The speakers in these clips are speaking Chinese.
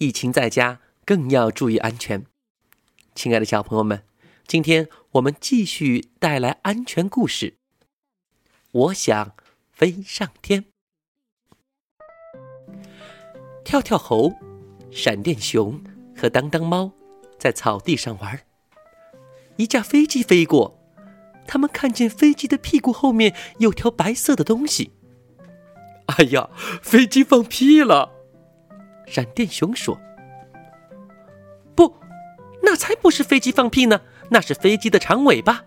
疫情在家更要注意安全。亲爱的小朋友们，今天我们继续带来安全故事。我想飞上天。跳跳猴、闪电熊和当当猫在草地上玩。一架飞机飞过，他们看见飞机的屁股后面有条白色的东西。哎呀，飞机放屁了！闪电熊说：“不，那才不是飞机放屁呢，那是飞机的长尾巴。”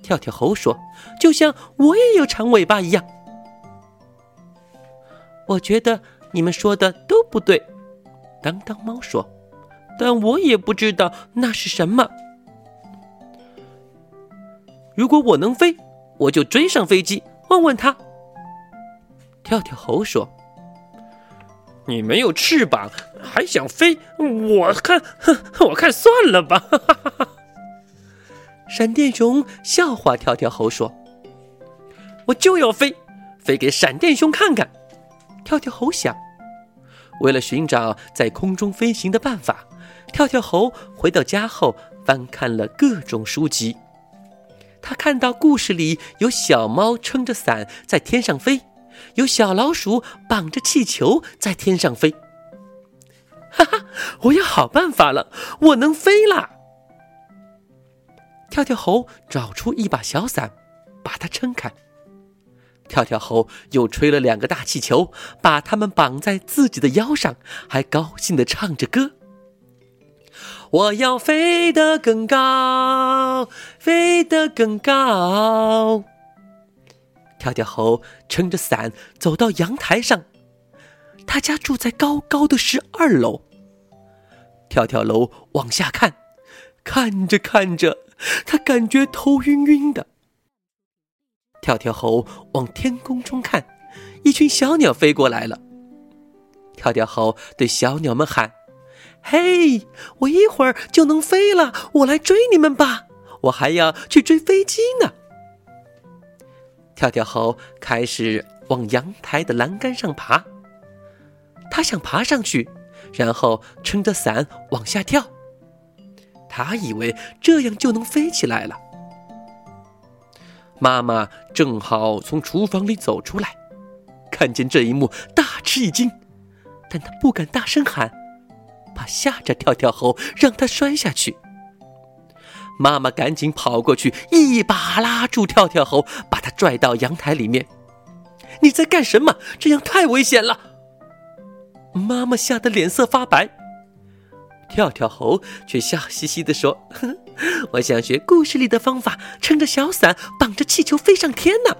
跳跳猴说：“就像我也有长尾巴一样。”我觉得你们说的都不对，当当猫说：“但我也不知道那是什么。”如果我能飞，我就追上飞机，问问他。跳跳猴说：“你没有翅膀，还想飞？我看，我看算了吧。”闪电熊笑话跳跳猴说：“我就要飞，飞给闪电熊看看。”跳跳猴想，为了寻找在空中飞行的办法，跳跳猴回到家后翻看了各种书籍。他看到故事里有小猫撑着伞在天上飞，有小老鼠绑着气球在天上飞。哈哈，我有好办法了，我能飞啦！跳跳猴找出一把小伞，把它撑开。跳跳猴又吹了两个大气球，把它们绑在自己的腰上，还高兴地唱着歌。我要飞得更高，飞得更高。跳跳猴撑着伞走到阳台上，他家住在高高的十二楼。跳跳楼往下看，看着看着，他感觉头晕晕的。跳跳猴往天空中看，一群小鸟飞过来了。跳跳猴对小鸟们喊。嘿，我一会儿就能飞了，我来追你们吧！我还要去追飞机呢。跳跳猴开始往阳台的栏杆上爬，他想爬上去，然后撑着伞往下跳。他以为这样就能飞起来了。妈妈正好从厨房里走出来，看见这一幕，大吃一惊，但他不敢大声喊。怕吓着跳跳猴，让他摔下去。妈妈赶紧跑过去，一把拉住跳跳猴，把他拽到阳台里面。你在干什么？这样太危险了！妈妈吓得脸色发白。跳跳猴却笑嘻嘻地说：“ 我想学故事里的方法，撑着小伞，绑着气球飞上天呢。”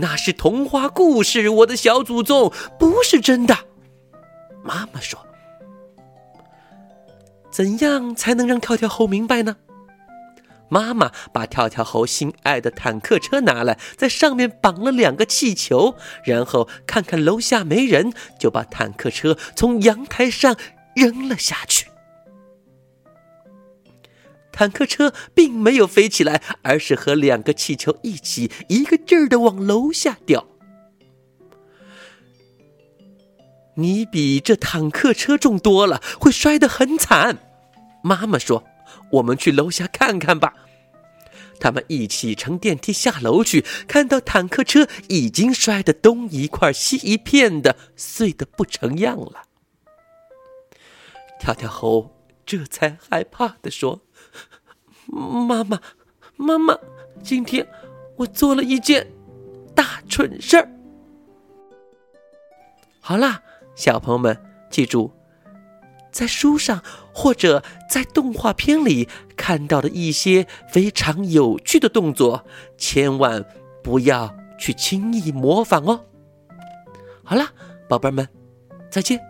那是童话故事，我的小祖宗，不是真的。妈妈说。怎样才能让跳跳猴明白呢？妈妈把跳跳猴心爱的坦克车拿来，在上面绑了两个气球，然后看看楼下没人，就把坦克车从阳台上扔了下去。坦克车并没有飞起来，而是和两个气球一起一个劲儿的往楼下掉。你比这坦克车重多了，会摔得很惨。妈妈说：“我们去楼下看看吧。”他们一起乘电梯下楼去，看到坦克车已经摔得东一块西一片的，碎得不成样了。跳跳猴这才害怕地说：“妈妈，妈妈，今天我做了一件大蠢事儿。”好啦，小朋友们，记住。在书上或者在动画片里看到的一些非常有趣的动作，千万不要去轻易模仿哦。好了，宝贝们，再见。